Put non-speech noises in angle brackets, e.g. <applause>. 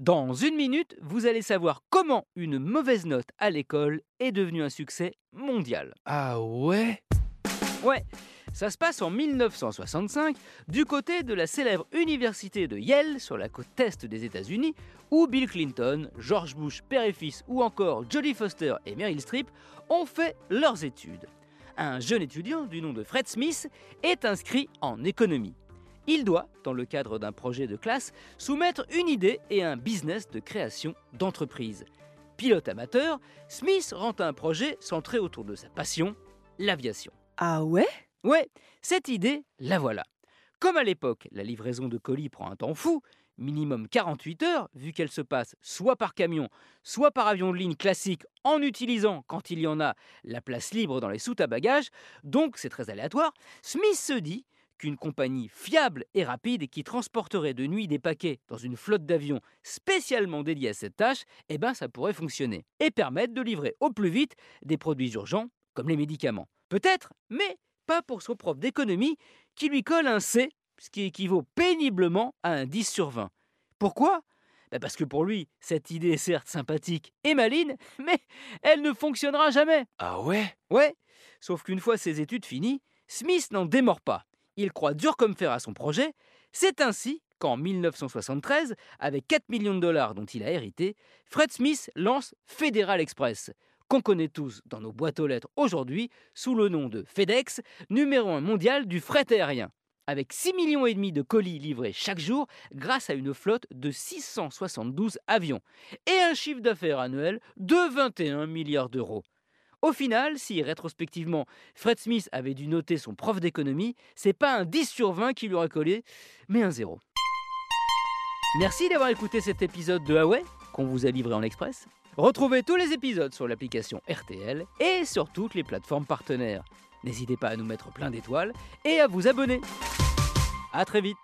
Dans une minute, vous allez savoir comment une mauvaise note à l'école est devenue un succès mondial. Ah ouais? Ouais, ça se passe en 1965 du côté de la célèbre université de Yale sur la côte est des États-Unis où Bill Clinton, George Bush père et fils ou encore Jodie Foster et Meryl Streep ont fait leurs études. Un jeune étudiant du nom de Fred Smith est inscrit en économie. Il doit, dans le cadre d'un projet de classe, soumettre une idée et un business de création d'entreprise. Pilote amateur, Smith rend un projet centré autour de sa passion, l'aviation. Ah ouais? Ouais, cette idée, la voilà. Comme à l'époque, la livraison de colis prend un temps fou, minimum 48 heures, vu qu'elle se passe soit par camion, soit par avion de ligne classique, en utilisant, quand il y en a, la place libre dans les soutes à bagages, donc c'est très aléatoire, Smith se dit qu'une compagnie fiable et rapide qui transporterait de nuit des paquets dans une flotte d'avions spécialement dédiée à cette tâche, eh ben ça pourrait fonctionner et permettre de livrer au plus vite des produits urgents comme les médicaments. Peut-être, mais pas pour son prof d'économie qui lui colle un C, ce qui équivaut péniblement à un 10 sur 20. Pourquoi? Ben Parce que pour lui, cette idée est certes sympathique et maline, <laughs> mais elle ne fonctionnera jamais. Ah ouais? Ouais, sauf qu'une fois ses études finies, Smith n'en démord pas il croit dur comme fer à son projet. C'est ainsi qu'en 1973, avec 4 millions de dollars dont il a hérité, Fred Smith lance Federal Express, qu'on connaît tous dans nos boîtes aux lettres aujourd'hui sous le nom de FedEx, numéro 1 mondial du fret aérien. Avec 6 millions et demi de colis livrés chaque jour grâce à une flotte de 672 avions et un chiffre d'affaires annuel de 21 milliards d'euros. Au final, si rétrospectivement Fred Smith avait dû noter son prof d'économie, c'est pas un 10 sur 20 qui lui aurait collé, mais un 0. Merci d'avoir écouté cet épisode de Huawei qu'on vous a livré en express. Retrouvez tous les épisodes sur l'application RTL et sur toutes les plateformes partenaires. N'hésitez pas à nous mettre plein d'étoiles et à vous abonner. A très vite